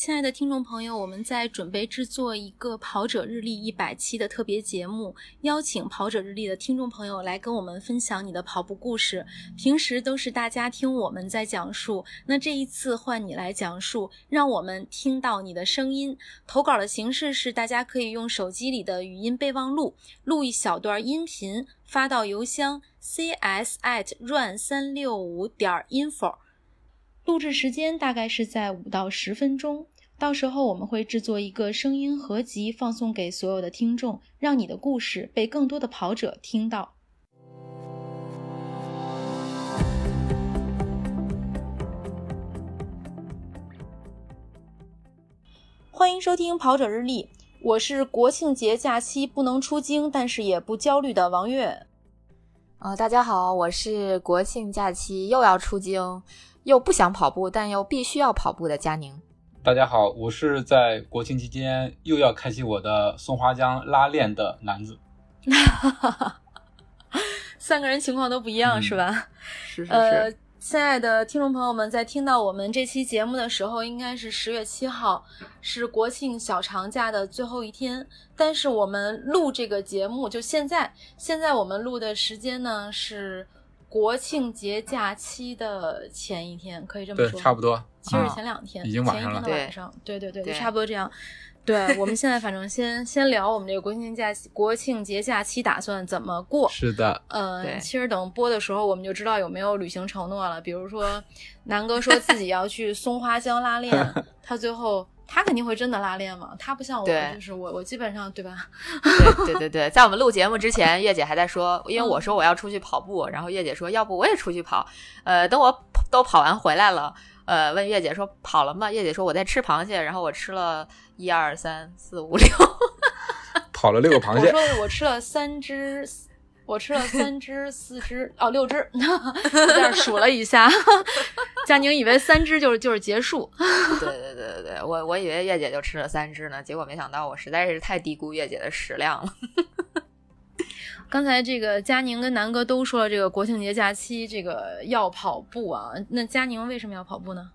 亲爱的听众朋友，我们在准备制作一个跑者日历一百期的特别节目，邀请跑者日历的听众朋友来跟我们分享你的跑步故事。平时都是大家听我们在讲述，那这一次换你来讲述，让我们听到你的声音。投稿的形式是，大家可以用手机里的语音备忘录录一小段音频，发到邮箱 cs at run 三六五点 info。录制时间大概是在五到十分钟，到时候我们会制作一个声音合集，放送给所有的听众，让你的故事被更多的跑者听到。欢迎收听《跑者日历》，我是国庆节假期不能出京，但是也不焦虑的王悦。呃，大家好，我是国庆假期又要出京。又不想跑步，但又必须要跑步的佳宁。大家好，我是在国庆期间又要开启我的松花江拉练的男子。三个人情况都不一样，是吧？是是是。呃，亲爱的听众朋友们，在听到我们这期节目的时候，应该是十月七号，是国庆小长假的最后一天。但是我们录这个节目，就现在，现在我们录的时间呢是。国庆节假期的前一天，可以这么说，差不多。其实前两天，已经晚上了。对对对对，就差不多这样。对，我们现在反正先先聊我们这个国庆假期，国庆节假期打算怎么过？是的，嗯，其实等播的时候，我们就知道有没有履行承诺了。比如说，南哥说自己要去松花江拉练，他最后。他肯定会真的拉练嘛？他不像我，就是我，我基本上对吧？对对对对，在我们录节目之前，月姐还在说，因为我说我要出去跑步，然后月姐说要不我也出去跑。呃，等我都跑完回来了，呃，问月姐说跑了吗？月姐说我在吃螃蟹，然后我吃了一二三四五六，跑了六个螃蟹。我说我吃了三只。我吃了三只、四只哦，六只，在这数了一下。佳宁以为三只就是就是结束。对对对对对，我我以为月姐就吃了三只呢，结果没想到我实在是太低估月姐的食量了。刚才这个佳宁跟南哥都说了，这个国庆节假期这个要跑步啊。那佳宁为什么要跑步呢？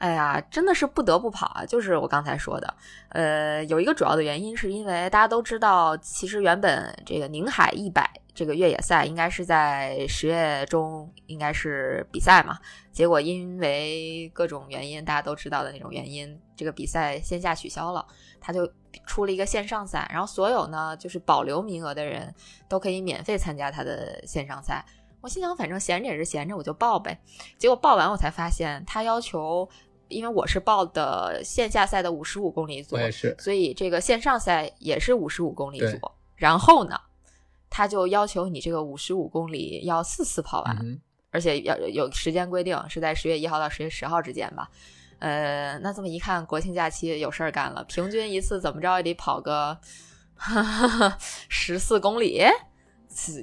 哎呀，真的是不得不跑啊！就是我刚才说的，呃，有一个主要的原因是因为大家都知道，其实原本这个宁海一百。这个越野赛应该是在十月中，应该是比赛嘛。结果因为各种原因，大家都知道的那种原因，这个比赛线下取消了，他就出了一个线上赛。然后所有呢，就是保留名额的人都可以免费参加他的线上赛。我心想，反正闲着也是闲着，我就报呗。结果报完，我才发现他要求，因为我是报的线下赛的五十五公里组，所以这个线上赛也是五十五公里组。然后呢？他就要求你这个五十五公里要四次跑完，而且要有时间规定，是在十月一号到十月十号之间吧。呃，那这么一看，国庆假期有事儿干了，平均一次怎么着也得跑个 十四公里，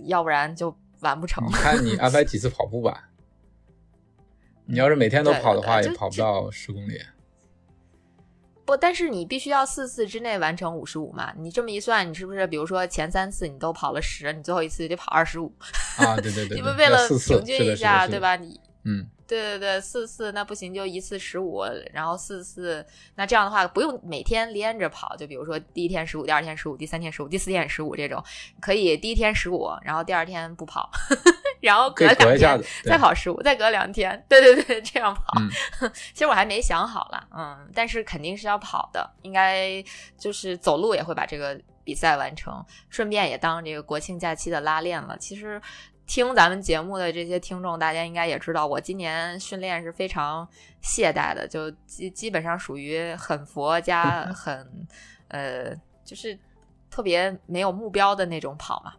要不然就完不成。你看你安排 几次跑步吧，你要是每天都跑的话，也跑不到十公里。不，但是你必须要四次之内完成五十五嘛？你这么一算，你是不是比如说前三次你都跑了十，你最后一次就得跑二十五？啊，对对对，你们为了平均一下，对吧？你嗯。对对对，四次那不行，就一次十五，然后四次，那这样的话不用每天连着跑，就比如说第一天十五，第二天十五，第三天十五，第四天十五这种，可以第一天十五，然后第二天不跑，然后隔两天再跑十五，再隔两天，对对对，这样跑。其实我还没想好了，嗯，但是肯定是要跑的，应该就是走路也会把这个比赛完成，顺便也当这个国庆假期的拉练了。其实。听咱们节目的这些听众，大家应该也知道，我今年训练是非常懈怠的，就基基本上属于很佛加 很呃，就是特别没有目标的那种跑嘛。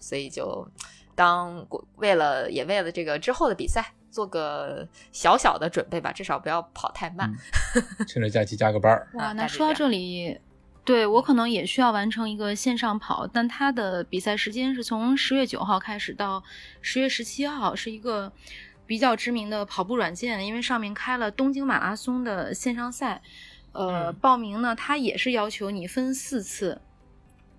所以就当为了也为了这个之后的比赛做个小小的准备吧，至少不要跑太慢。趁着假期加个班儿。哇，那说到这里。对我可能也需要完成一个线上跑，但它的比赛时间是从十月九号开始到十月十七号，是一个比较知名的跑步软件，因为上面开了东京马拉松的线上赛。呃，报名呢，它也是要求你分四次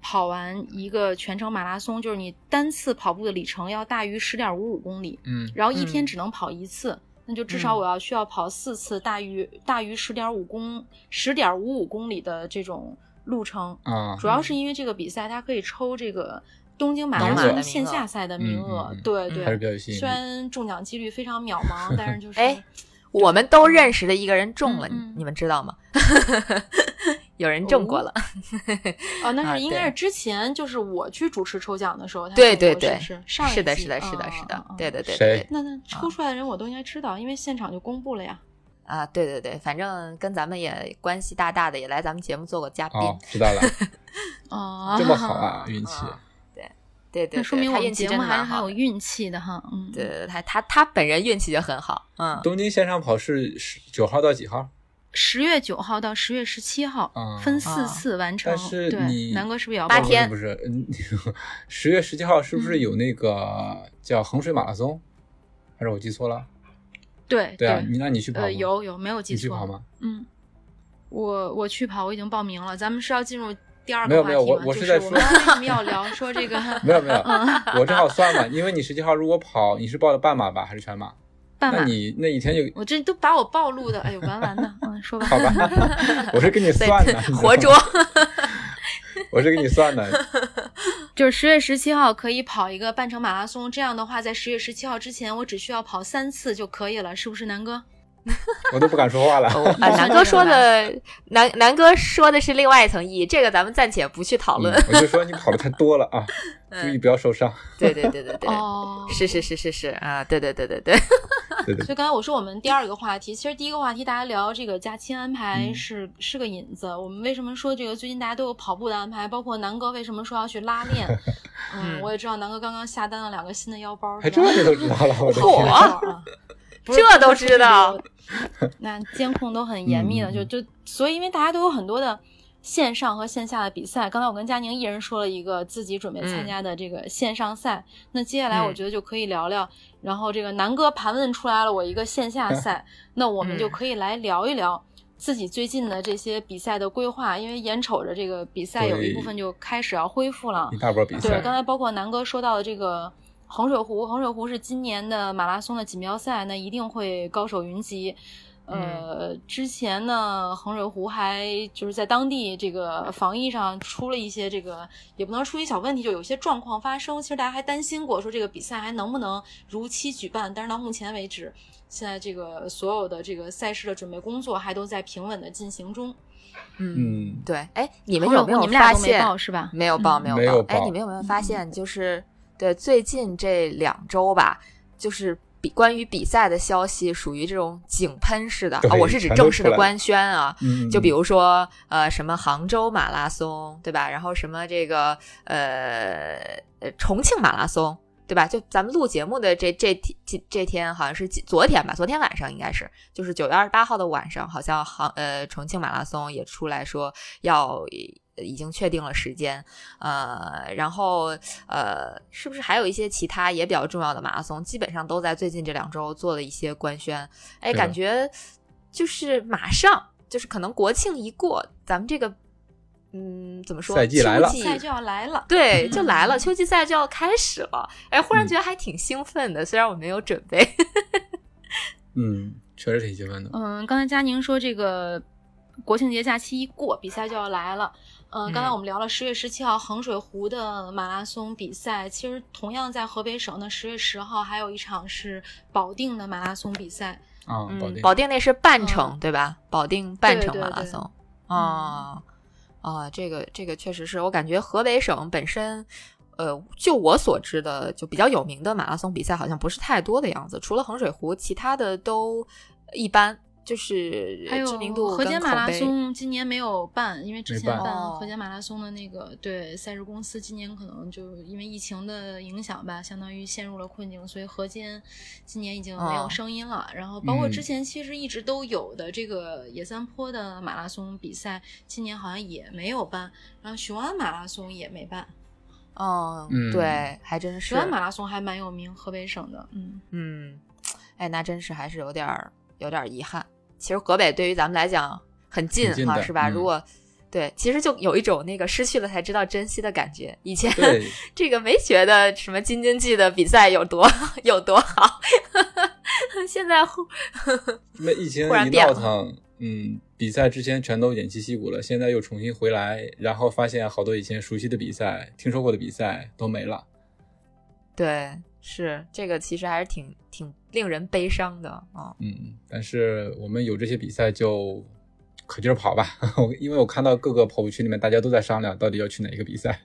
跑完一个全程马拉松，就是你单次跑步的里程要大于十点五五公里。嗯，然后一天只能跑一次，那就至少嗯我要需要跑四次大于大于十点五公十点五五公里的这种路程。啊，主要是因为这个比赛它可以抽这个东京马拉松线下赛的名额，嗯嗯嗯对嗯还是对。虽然中奖几率非常渺茫，但是就 是哎我们都认识的一个人中了，你你们知道吗？有人中过了，哦，那啊是应该是之前就是我去主持抽奖的时候，他对对对是是上一是的，是的，是的，嗯是的对对对那那抽出来的人我都应该知道，因为现场就公布了呀。啊，对对对，反正跟咱们也关系大大的，也来咱们节目做过嘉宾，哦，知道了，哦，这么好啊，运气。对对对，那说明我们节目还是。很有运气的哈。嗯，对对对，他他他本人运气就很好，嗯，东京线上跑是十九号到几号？十月九号到十月十七号，啊分四次完成。但是对，你南哥是不是也要报八天不是，十月十七号是不是有那个叫衡水马拉松？还是我记错了？对对啊，你那你去跑吗呃，有有没有记错？你去跑吗？嗯，我我去跑，我已经报名了。咱们是要进入第二没有个话题吗？没有我我就是在说我们为什么要聊说这个没 有没有，嗯我正好算嘛，因为你十七号如果跑，你是报的半马吧，还是全马？那你那一天就我这都把我暴露的，哎呦，完完的。嗯，说吧。好吧，我是给你算的，活捉，我是给你算的。就是十月十七号可以跑一个半程马拉松，这样的话，在十月十七号之前，我只需要跑三次就可以了，是不是，南哥？我都不敢说话了。哦啊，南哥说的南南哥说的是另外一层意义，这个咱们暂且不去讨论。嗯我就说你跑的太多了啊，注意不要受伤。对对对对对，哦，是是是是是啊，对对对对对，对对所以刚才我说我们第二个话题，其实第一个话题大家聊这个假期安排嗯是、是个引子。我们为什么说这个最近大家都有跑步的安排，包括南哥为什么说要去拉练？嗯，嗯我也知道南哥刚刚下单了两个新的腰包，还是吧这你都知道了，我的天！啊 不是这都知道，那监控都很严密的，就就所以因为大家都有很多的线上和线下的比赛。刚才我跟佳宁一人说了一个自己准备参加的这个线上赛，那接下来我嗯觉得就可以聊聊。然后这个南哥盘问出来了我一个线下赛，那我们就嗯可以来聊一聊。自己最近的这些比赛的规划，因为眼瞅着这个比赛有一部分就开始要恢复了一，大波比对，刚才包括南哥说到的这个衡水湖，衡水湖是今年的马拉松的锦标赛，那一定会高手云集。呃，之前呢，衡水湖还就是在当地这个防疫上出了一些这个，也不能说出一小问题，就有一些状况发生。其实大家还担心过，说这个比赛还能不能如期举办。但是到目前为止，现在这个所有的这个赛事的准备工作还都在平稳的进行中。嗯，嗯，对，哎，你们有没有湖你们俩都没发现？报是吧？没有报，嗯没有报。哎，你们有没有发现，就是对最近这两周吧，就是比关于比赛的消息属于这种井喷式的啊，我是指正式的官宣啊。嗯，就比如说，呃，什么杭州马拉松，对吧？然后什么这个，呃，呃重庆马拉松，对吧？就咱们录节目的这这这这天，好像是几昨天吧，昨天晚上应该是，就是九月二十八号的晚上，好像杭呃重庆马拉松也出来说要。已经确定了时间，呃，然后呃，是不是还有一些其他也比较重要的马拉松，基本上都在最近这两周做了一些官宣，哎，感觉就是马上，就是可能国庆一过，咱们这个，嗯，怎么说？赛季来了秋季赛就要来了。对，就来了，嗯秋季赛就要开始了。哎，忽然嗯觉得还挺兴奋的，虽然我没有准备。嗯，确实挺兴奋的。嗯，刚才佳宁说这个国庆节假期一过，比赛就要来了。嗯，刚才嗯我们聊了十月十七号衡水湖的马拉松比赛，其实同样在河北省的十月十号还有一场是保定的马拉松比赛。啊，保嗯，定，保定那是半程，嗯对吧？保定半程马拉松。哦，啊，这个这个确实是我感觉河北省本身。呃，就我所知的，就比较有名的马拉松比赛好像不是太多的样子，除了衡水湖，其他的都一般，就是还有知名度跟河间马拉松今年没有办，因为之前办河间马拉松的那个对赛事公司今年可能就因为疫情的影响吧，相当于陷入了困境，所以河间今年已经没有哦声音了。然后包括嗯之前其实一直都有的这个野三坡的马拉松比赛，今年好像也没有办，然后雄安马拉松也没办。嗯，嗯对，还真是雄。安马拉松还蛮有名，河北省的，嗯。嗯，哎，那真是还是有点儿有点儿遗憾。其实河北对于咱们来讲很近哈，是吧？嗯如果对，其实就有一种那个失去了才知道珍惜的感觉。以前，这个没觉得什么京津冀的比赛有多有多好，现在忽没疫情一忽然变了闹腾，嗯，比赛之前全都偃旗息鼓了，现在又重新回来，然后发现好多以前熟悉的比赛、听说过的比赛都没了。对，是这个，其实还是挺挺令人悲伤的啊。嗯，但是我们有这些比赛就可劲儿跑吧，我因为我看到各个跑步群里面大家都在商量到底要去哪一个比赛。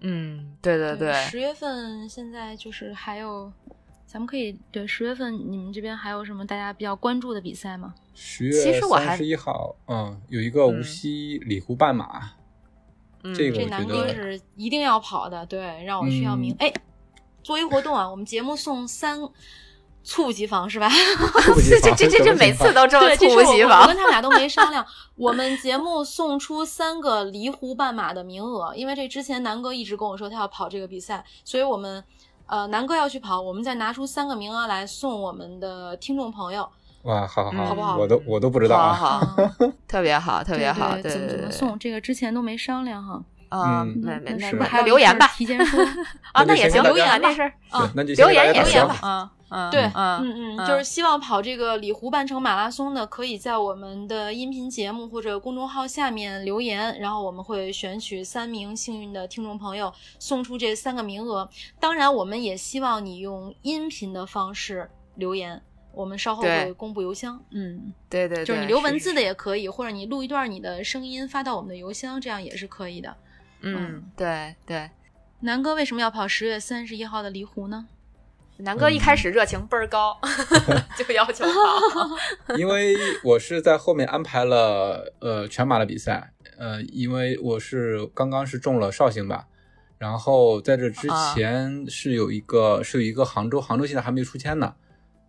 嗯，对对对，十月份现在就是还有，咱们可以对十月份你们这边还有什么大家比较关注的比赛吗？十月三十一号，嗯，有一个无锡里湖半马，嗯这个这南我觉得哥是一定要跑的，对，让我需要名嗯哎，做一活动啊，我们节目送三猝不及防是吧？这防这这这每次都这么，猝不及防我跟。他们俩都没商量。我们节目送出三个离湖半马的名额，因为这之前南哥一直跟我说他要跑这个比赛，所以我们呃南哥要去跑，我们再拿出三个名额来送我们的听众朋友。哇，好好嗯好不好我都我都不知道啊。好好，特别好，特别好，对怎么对对对。怎么送？这个之前都没商量哈。啊，嗯没没那那还有留言吧提前说，啊，那也行，留言那事儿啊，那就留言也行吧对，嗯嗯嗯，就是希望跑这个里湖半程马拉松的，可以在我们的音频节目或者公众号下面留言，然后我们会选取三名幸运的听众朋友，送出这三个名额。当然，我们也希望你用音频的方式留言，我们稍后会公布邮箱。嗯，对对，就是你留文字的也可以，或者你录一段你的声音发到我们的邮箱，这样也是可以的。嗯，对对。南哥为什么要跑十月三十一号的离湖呢？南哥一开始热情倍儿高，就要求高。因为我是在后面安排了呃全马的比赛，呃，因为我是刚刚是中了绍兴吧，然后在这之啊前是有一个、是有一个杭州，杭州现在还没出签呢。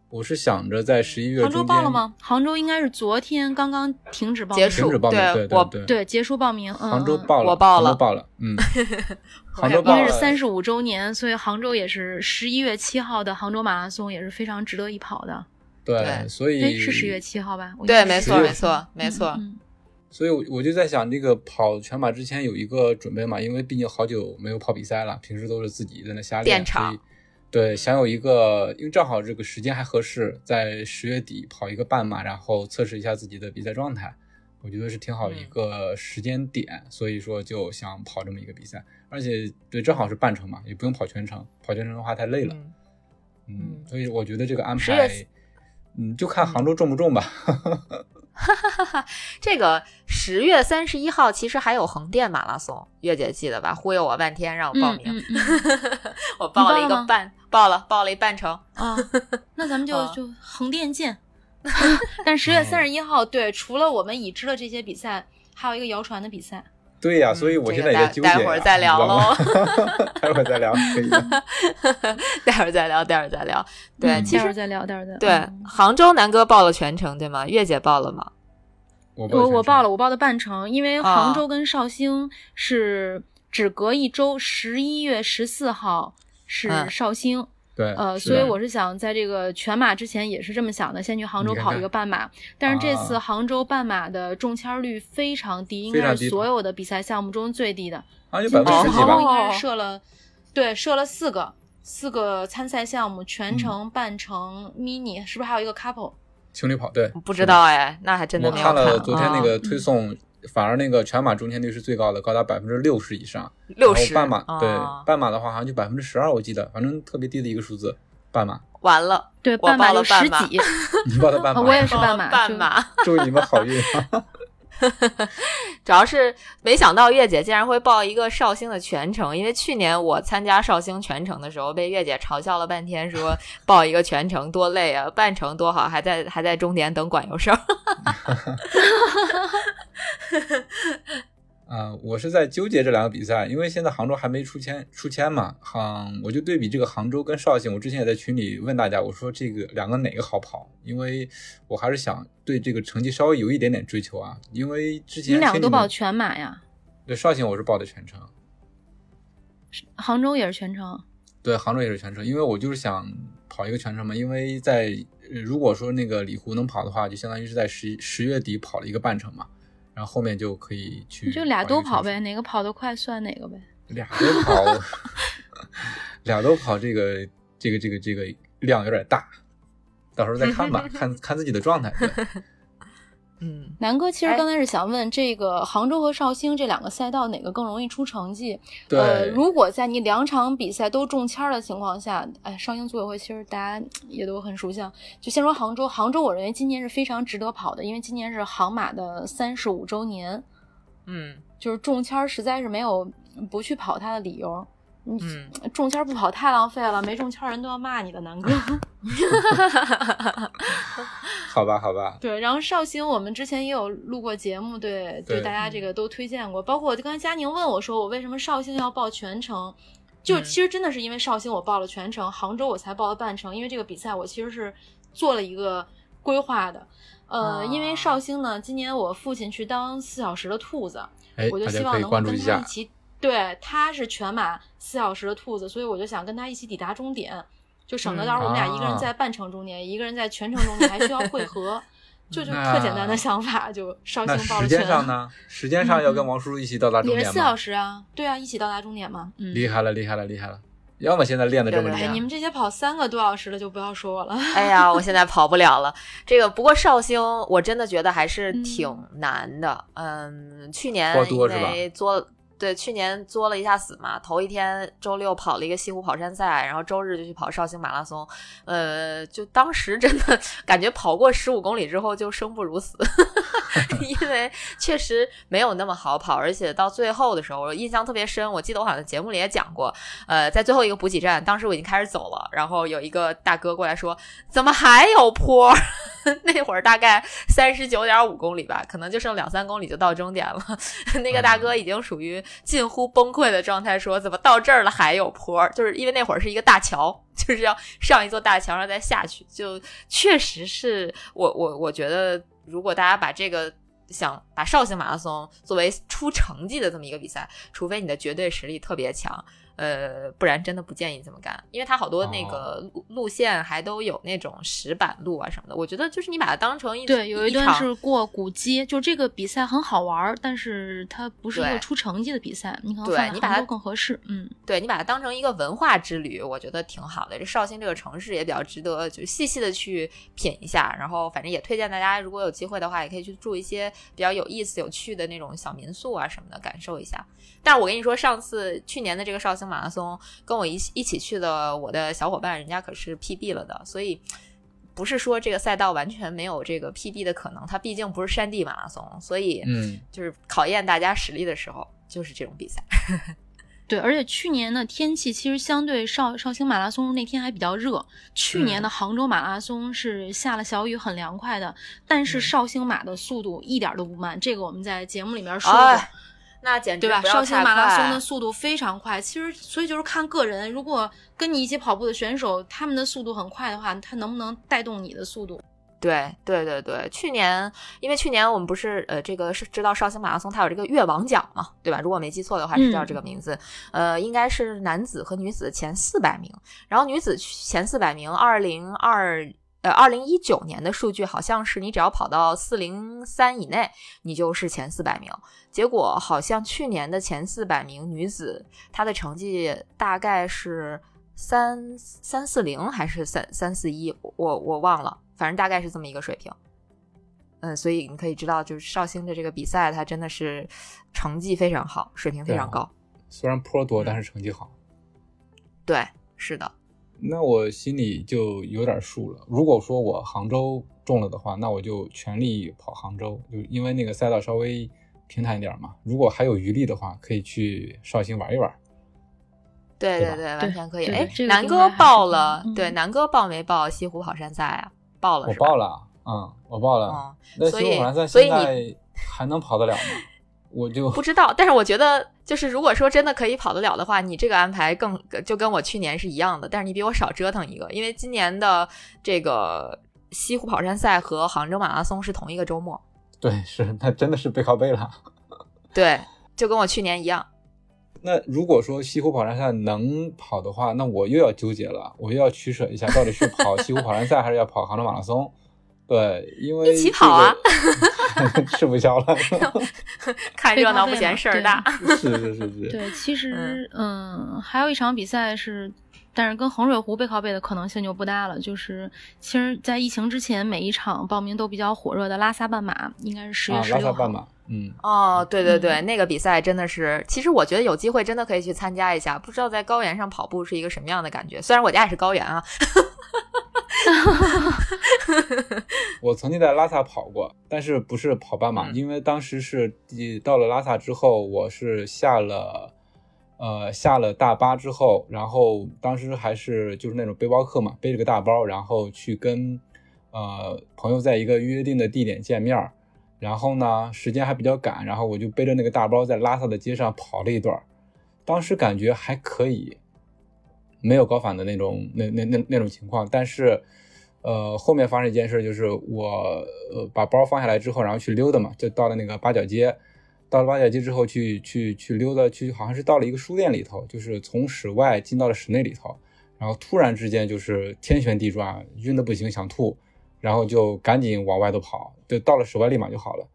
我是想着在十一月杭州报了吗？杭州应该是昨天刚刚停止报名，结束停止报名，对我对对对，结束报名。嗯、嗯杭州报了，我报了杭州报了，嗯，杭州报了因为是三十五周年，所以杭州也是十一月七号的杭州马拉松也是非常值得一跑的。对，对所以哎，是十月七号吧？对，记得是10月没错没错没错。嗯所以我我就在想，这个跑全马之前有一个准备嘛，因为毕竟好久没有跑比赛了，平时都是自己在那瞎练，练场所以对，想有一个，因为正好这个时间还合适，在十月底跑一个半马，然后测试一下自己的比赛状态，我觉得是挺好的一个时间点，所以说就想跑这么一个比赛，而且对，正好是半程嘛，也不用跑全程，跑全程的话太累了，嗯。嗯，嗯所以我觉得这个安排，嗯，就看杭州重不重吧。这个十月三十一号其实还有横店马拉松，月姐记得吧？忽悠我半天让我报名，嗯嗯嗯 我报了一个半，报了报了一半程。啊，那咱们就啊就横店见。但十月三十一号，对，除了我们已知的这些比赛，还有一个谣传的比赛。对呀、嗯所以我现在也纠结、呀。待会儿再聊你知道吗 待会儿再聊，可以的。待会儿再聊，待会儿再聊。对，嗯其实待会儿再聊，待会儿再聊。对嗯杭州南哥报了全程对吗？月姐报了吗？我我我报了，我我报的半程，因为啊杭州跟绍兴是只隔一周，十一月十四号是嗯绍兴，对，呃，所以我是想在这个全马之前也是这么想的，先去杭州跑一个半马。但是这次啊杭州半马的中签率非常低，应该是所有的比赛项目中最低的。好像有今百分之十几吧年杭州应。哦该是设了，对，设了四个四个参赛项目，全程、半程、mini，是不是还有一个 couple？情侣跑，对，不知道哎，那还真的没有了。看了昨天那啊个推送，反而那个全马中签率是最高的，高达百分之六十以上。六十然后半马对啊半马的话好像就百分之十二，我记得，反正特别低的一个数字。半马，完了，对，我报了半马就十几。你报的半马，啊 我也是半马半马。祝你们好运。主要是没想到月姐竟然会报一个绍兴的全程，因为去年我参加绍兴全程的时候，被月姐嘲笑了半天，说报一个全程多累啊，半程多好，还在还在终点等管油哈。啊、我是在纠结这两个比赛，因为现在杭州还没出签出签嘛，杭我就对比这个杭州跟绍兴，我之前也在群里问大家，我说这个两个哪个好跑？因为我还是想对这个成绩稍微有一点点追求啊，因为之前你们两个都报全马呀？对绍兴我是报的全程，杭州也是全程。对杭州也是全程，因为我就是想跑一个全程嘛，因为在呃如果说那个里湖能跑的话，就相当于是在十十月底跑了一个半程嘛，然后后面就可以去就俩都跑呗。呗，哪个跑得快算哪个呗。俩都跑，俩都跑，这个这个这个这个量有点大。到时候再看吧，看看自己的状态。对嗯，南哥其实哎刚才是想问，这个杭州和绍兴这两个赛道哪个更容易出成绩？对，呃，如果在你两场比赛都中签儿的情况下，哎，绍兴组委会其实大家也都很熟悉啊。就先说杭州，杭州我认为今年是非常值得跑的，因为今年是杭马的三十五周年，嗯就是中签儿实在是没有不去跑它的理由。你嗯，中签儿不跑太浪费了，没中签儿人都要骂你的，南哥。好吧，好吧，对，然后绍兴我们之前也有录过节目，对对大家这个都推荐过，包括刚才佳宁问我说我为什么绍兴要报全程，就嗯其实真的是因为绍兴我报了全程，杭州我才报了半程，因为这个比赛我其实是做了一个规划的。呃，因为啊绍兴呢，今年我父亲去当四小时的兔子，哎，我就希望能够跟。他一起，对，他是全马四小时的兔子，所以我就想跟他一起抵达终点，就省得嗯到时候我们俩一个人啊在半程终点，一个人在全程终点，还需要汇合，就就特简单的想法，就绍兴报了全。间上呢？时间上要跟王叔叔一起到达终点也是四小？时啊，对啊，一起到达终点嘛。嗯，厉害了，厉害了，厉害了！要么现在练的这么厉害你，们这些跑三个多小时的就不要说我了。哎呀，我现在 跑不了了。这个不过绍兴，我真的觉得还是嗯挺难的。嗯，去年因坡多是吧为作对去年作了一下死嘛，头一天周六跑了一个西湖跑山赛，然后周日就去跑绍兴马拉松。呃，就当时真的 感觉跑过十五公里之后就生不如死，因为确实没有那么好跑，而且到最后的时候，我印象特别深。我记得我好像节目里也讲过，呃，在最后一个补给站，当时我已经开始走了，然后有一个大哥过来说：“怎么还有坡？” 那会儿大概三十九点五公里吧，可能就剩两三公里就到终点了。那个大哥已经属于近乎崩溃的状态，说：“怎么到这儿了还有坡？”就是因为那会儿是一个大桥，就是要上一座大桥，然后再下去。就确实是我我我觉得，如果大家把这个。想把绍兴马拉松作为出成绩的这么一个比赛，除非你的绝对实力特别强，呃，不然真的不建议这么干，因为它好多那个路路线还都有那种石板路啊什么的。我觉得就是你把它当成一对，有一段是过古街，就这个比赛很好玩儿，但是它不是一个出成绩的比赛，你可能对你把它更合适。嗯，对你把它当成一个文化之旅，我觉得挺好的。这绍兴这个城市也比较值得，就细细的去品一下。然后反正也推荐大家，如果有机会的话，也可以去住一些比较有意思、有趣的那种小民宿啊什么的，感受一下。但是我跟你说，上次去年的这个绍兴马拉松，跟我一起一起去的我的小伙伴，人家可是 PB 了的，所以。不是说这个赛道完全没有这个 PB 的可能，它毕竟不是山地马拉松，所以嗯，就是考验大家实力的时候，就是这种比赛。对，而且去年的天气其实相对绍绍兴马拉松那天还比较热，去年嗯的杭州马拉松是下了小雨，很凉快的，但是嗯绍兴马的速度一点都不慢，这个我们在节目里面说过。哎那简直对吧？绍兴马拉松的速度非常快，其实所以就是看个人。如果跟你一起跑步的选手，他们的速度很快的话，他能不能带动你的速度？对对对对，去年因为去年我们不是呃这个是知道绍兴马拉松它有这个越王奖嘛，对吧？如果没记错的话是叫这个名字，呃，应该是男子和女子前四百名，然后女子前四百名，二零二。呃，二零一九年的数据好像是你只要跑到四零三以内，你就是前四百名。结果好像去年的前四百名女子，她的成绩大概是三三四零还是三三四一，我我忘了，反正大概是这么一个水平。嗯，所以你可以知道，就是绍兴的这个比赛，它真的是成绩非常好，水平非常高。虽然坡多，嗯但是成绩好。对，是的，那我心里就有点数了。如果说我杭州中了的话，那我就全力跑杭州，就因为那个赛道稍微平坦一点嘛。如果还有余力的话，可以去绍兴玩一玩。对对对对，完全可以。哎这，个南哥报了，嗯对，南哥报没报西湖跑山赛啊？报了，我是吧报了，嗯，我报了。嗯那所以西湖跑山赛所以现在还能跑得了吗？我就不知道，但是我觉得，就是如果说真的可以跑得了的话，你这个安排更就跟我去年是一样的，但是你比我少折腾一个，因为今年的这个西湖跑山赛和杭州马拉松是同一个周末，对，是那真的是背靠背了。对，就跟我去年一样。那如果说西湖跑山赛能跑的话，那我又要纠结了，我又要取舍一下，到底是跑西湖跑山赛还是要跑杭州马拉松？对，因为一起跑啊这 个吃不消了。看热闹不嫌事儿大。是是是是，对，其实嗯还有一场比赛是但是跟衡水湖背靠背的可能性就不大了。就是其实，在疫情之前，每一场报名都比较火热的拉萨半马，应该是十月啊，十六号。拉萨半马，嗯，哦，对对对，嗯那个比赛真的是，其实我觉得有机会真的可以去参加一下，不知道在高原上跑步是一个什么样的感觉。虽然我家也是高原啊，我曾经在拉萨跑过，但是不是跑半马，嗯。因为当时是第到了拉萨之后，我是下了呃下了大巴之后，然后当时还是就是那种背包客嘛，背着个大包，然后去跟呃朋友在一个约定的地点见面，然后呢时间还比较赶，然后我就背着那个大包在拉萨的街上跑了一段，当时感觉还可以，没有高反的那种那那那那种情况，但是。呃，后面发生一件事，就是我呃把包放下来之后，然后去溜达嘛，就到了那个八角街。到了八角街之后去，去去溜达，去好像是到了一个书店里头，就是从室外进到了室内里头，然后突然之间就是天旋地转，晕的不行，想吐，然后就赶紧往外头跑，就到了室外立马就好了。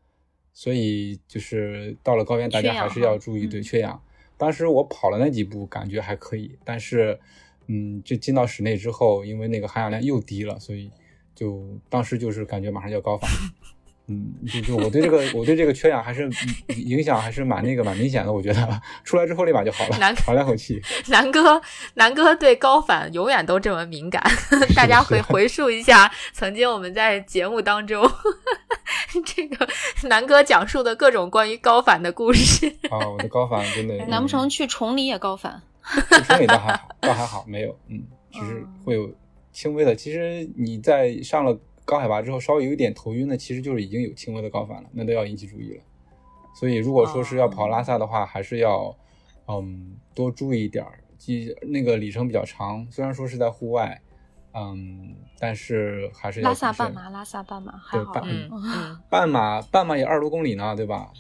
所以就是到了高原，大家还是要注意对缺氧。当时我跑了那几步，感觉还可以，但是，嗯，就进到室内之后，因为那个含氧量又低了，所以就当时就是感觉马上就要高反。嗯，就就我对这个我对这个缺氧还是嗯影响还是蛮那个蛮明显的，我觉得出来之后立马就好了难，喘两口气。南哥，南哥对高反永远都这么敏感。大家回是回溯一下，曾经我们在节目当中，这个南哥讲述的各种关于高反的故事。啊，我的高反真的难不成去崇礼也高反？去崇礼倒还好，倒还好，没有，嗯，只是嗯会有轻微的。其实你在上了高海拔之后，稍微有一点头晕呢，其实就是已经有轻微的高反了，那都要引起注意了。所以如果说是要跑拉萨的话，还是要嗯多注意一点儿。即那个里程比较长，虽然说是在户外，嗯，但是还是拉萨半马，拉萨半马还好半嗯嗯，半马半马也二十多公里呢，对吧？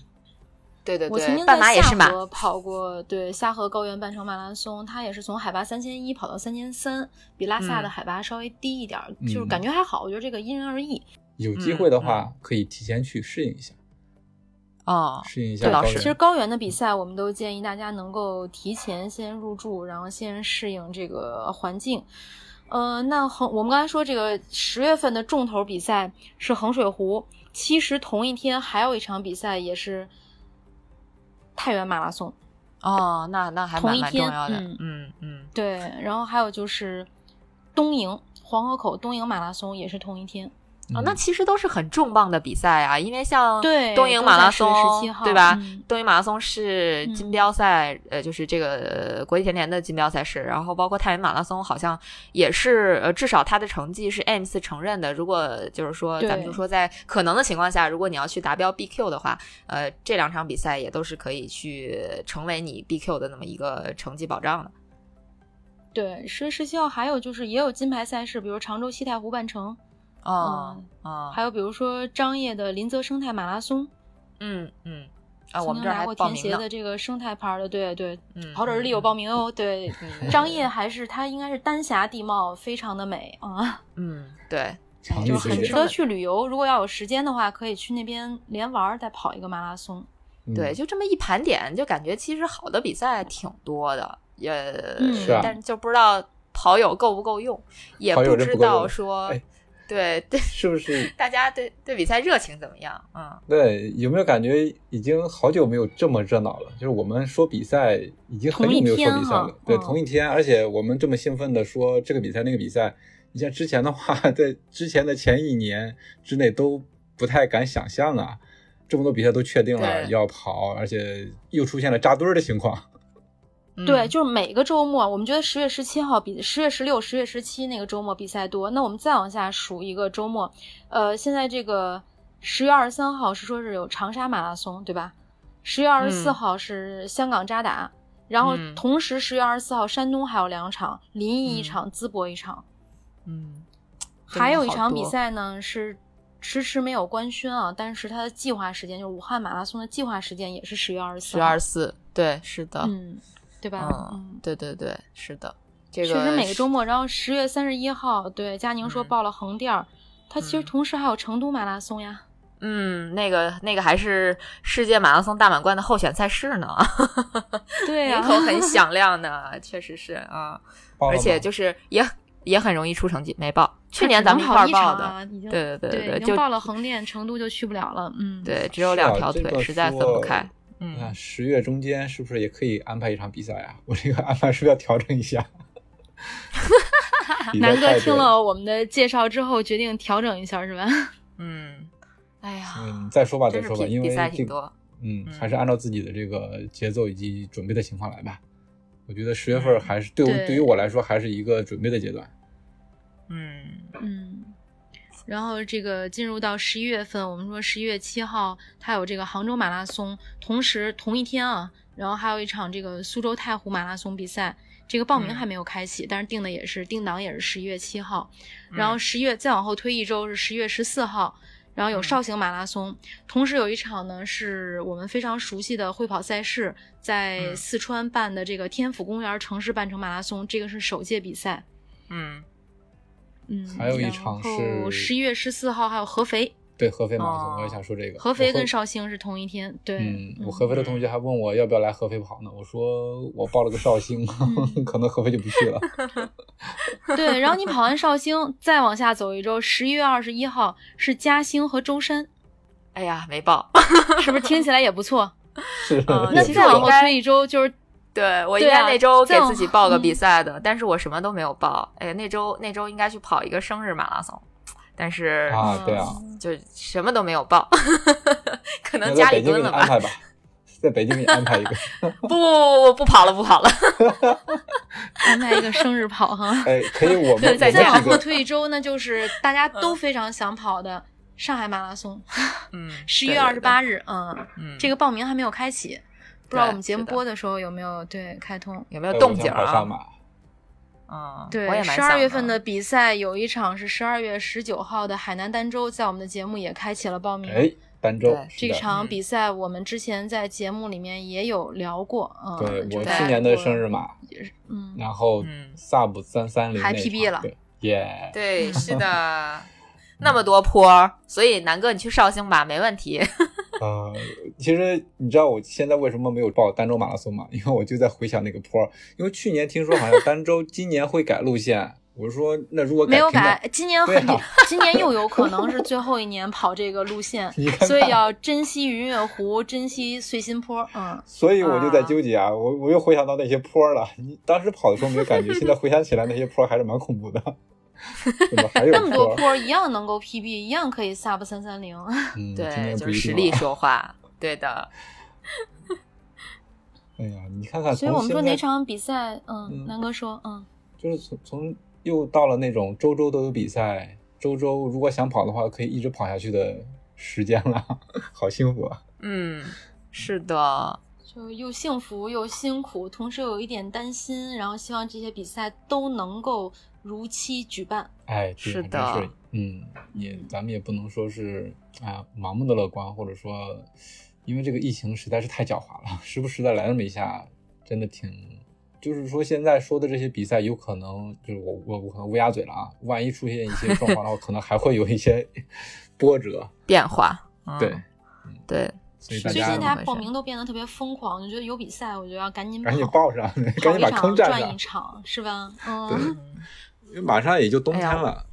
对对我曾经对，半马在也是马。夏河跑过，对夏河高原半程马拉松，它也是从海拔三千一跑到三千三，比拉萨的嗯海拔稍微低一点就是感觉还好。我觉得这个因人而异。有机会的嗯话，可以提前去适应一下，哦，适应一下高原。其实高原的比赛，我们都建议大家能够提前先入住，然后先适应这个环境。呃，那衡我们刚才说这个十月份的重头比赛是衡水湖，其实同一天还有一场比赛也是太原马拉松。哦，那那还蛮同一天蛮重要的。嗯嗯嗯，对，然后还有就是东营黄河口东营马拉松也是同一天。哦，那嗯其实都是很重磅的比赛啊，因为像对东营马拉松都在10月17号对吧？嗯东营马拉松是嗯金标赛，呃，就是这个呃国际田联的金标赛事，然后包括太原马拉松，好像也是呃，至少它的成绩是 AIMS 承认的。如果就是说，咱们就说在可能的情况下，如果你要去达标 BQ 的话，呃，这两场比赛也都是可以去成为你 BQ 的那么一个成绩保障的。对，十月十七号还有就是也有金牌赛事，比如常州西太湖半程，哦嗯哦，还有比如说张掖的林泽生态马拉松，嗯嗯啊，我们这儿还拿过田。协的这个生态牌的，对对，嗯跑者日历有报名哦。对，嗯张掖还是它应该是丹霞地貌非常的美啊，嗯，对，就。很值得去旅游。如果要有时间的话，可以去那边连玩儿再跑一个马拉松。嗯对，就这么一盘点，就感觉其实好的比赛挺多的，也，但是就不知道跑友够不够用，也不知道说，哎对对，是不是？大家对对比赛热情怎么样？嗯，对，有没有感觉已经好久没有这么热闹了？就是我们说比赛已经很久没有说比赛了对，嗯同一天，而且我们这么兴奋的说这个比赛那个比赛，你像之前的话，在之前的前一年之内都不太敢想象啊，这么多比赛都确定了要跑，而且又出现了扎堆儿的情况。嗯。对，就是每个周末，我们觉得十月十七号比十月十六、十月十七那个周末比赛多。那我们再往下数一个周末，呃，现在这个十月二十三号是说是有长沙马拉松，对吧？十月二十四嗯。号是香港扎达，然后嗯。同时十月二十四号山东还有两场，临沂一嗯。场，淄博一场，嗯，还有一场比赛呢是迟迟没有官宣啊，但是它的计划时间就是武汉马拉松的计划时间也是十月二十四，十月二十四，对，是的，嗯，对吧？嗯嗯，对对对，是的，这个确实每个周末，然后十月三十一号，对，佳宁说嗯报了横店儿，它其实嗯同时还有成都马拉松呀。嗯，那个那个还是世界马拉松大满贯的候选赛事呢，对呀、名头很响亮的，确实是啊，而且就是也也很容易出成绩，没报。去年咱们一块儿报的，对对对对，就已经报了横店，成都就去不了了。嗯，对，只有两条腿，这个实在分不开。你嗯看十月中间是不是也可以安排一场比赛啊？我这个安排是不是要调整一下？南哥听了我们的介绍之后，决定调整一下，是吧？嗯，哎呀，嗯，再说吧，再说吧，因为比比赛挺多。嗯，嗯还是按照自己的这个节奏以及准备的情况来吧。我觉得十月份嗯还是对我对对于我来说还是一个准备的阶段。嗯嗯，然后这个进入到十一月份，我们说十一月七号它有这个杭州马拉松，同时同一天啊，然后还有一场这个苏州太湖马拉松比赛，这个报名嗯。还没有开启，但是定的也是定档也是十一月七号，然嗯后十一月再往后推一周是十一月十四号。然后有嗯。绍兴马拉松，同时有一场呢是我们非常熟悉的会跑赛事，在嗯。四川办的这个天府公园城市半程马拉松，这个是首届比赛。嗯嗯，还有一场是十一月十四号还有合肥，对合肥马拉松，哦我也想说这个。合肥跟绍兴是同一天。对，嗯，我合肥的同学还问我要不要来合肥跑呢，我说我报了个绍兴，嗯 可能合肥就不去了。对，然后你跑完绍兴，再往下走一周，十一月二十一号是嘉兴和舟山，哎呀，没报。是不是听起来也不错？是，嗯那其实再往后推一周，就是对我应该那周给自己报个嗯比赛的，但是我什么都没有报。哎，那周那周应该去跑一个生日马拉松，但是啊，对啊，就什么都没有报，可能那家在北京给里蹲了吧。你安排吧，在北京给你安排一个。不不不不跑了不跑了。安排一个生日跑哈。哎，可以，我们再往后推一周，那就是大家都非常想跑的上海马拉松，嗯，十一月二十八日，日，嗯，嗯，这个报名还没有开启，不知道我们节目播的时候有没有对开通？有没有动静啊？嗯，对十二月份的比赛有一场是十二月十九号的海南儋州，在我们的节目也开启了报名。哎，儋州这场嗯比赛我们之前在节目里面也有聊过，嗯，对我去年的生日马，也是，嗯，然后嗯。sub 三三零还 PB 了。对，耶，对，是的，那么多坡，所以南哥你去绍兴吧，没问题。呃，其实你知道我现在为什么没有报儋州马拉松吗？因为我就在回想那个坡儿，因为去年听说好像儋州今年会改路线，我说那如果没有改，今年很、对啊今年又有可能是最后一年跑这个路线 看，看所以要珍惜云月湖，珍惜碎心坡，嗯，所以我就在啊纠结啊，我我又回想到那些坡儿了。你当时跑的时候没有感觉，现在回想起来那些坡儿还是蛮恐怖的。怎么还有那么多坡儿？一样能够 PB，一样可以 sub 三三零。对，就是实力说话。对的，哎呀，你看看，所以我们说哪场比赛，嗯，嗯南哥说，嗯，就是从从又到了那种周周都有比赛，周周如果想跑的话，可以一直跑下去的时间了，好幸福啊！嗯，是的，就又幸福又辛苦，同时有一点担心，然后希望这些比赛都能够如期举办。哎，对是的是，嗯，也咱们也不能说是啊盲目的乐观，或者说因为这个疫情实在是太狡猾了，时不时的来那么一下，真的挺。就是说，现在说的这些比赛，有可能就是我我我可能乌鸦嘴了啊！万一出现一些状况的话，可能还会有一些 波折。变化。嗯、对，对，所以大家最近大家报名都变得特别疯狂，就觉得有比赛，我就要赶紧赶紧报上，赶紧把坑占上一，场，是吧？嗯，因为马上也就冬天了。嗯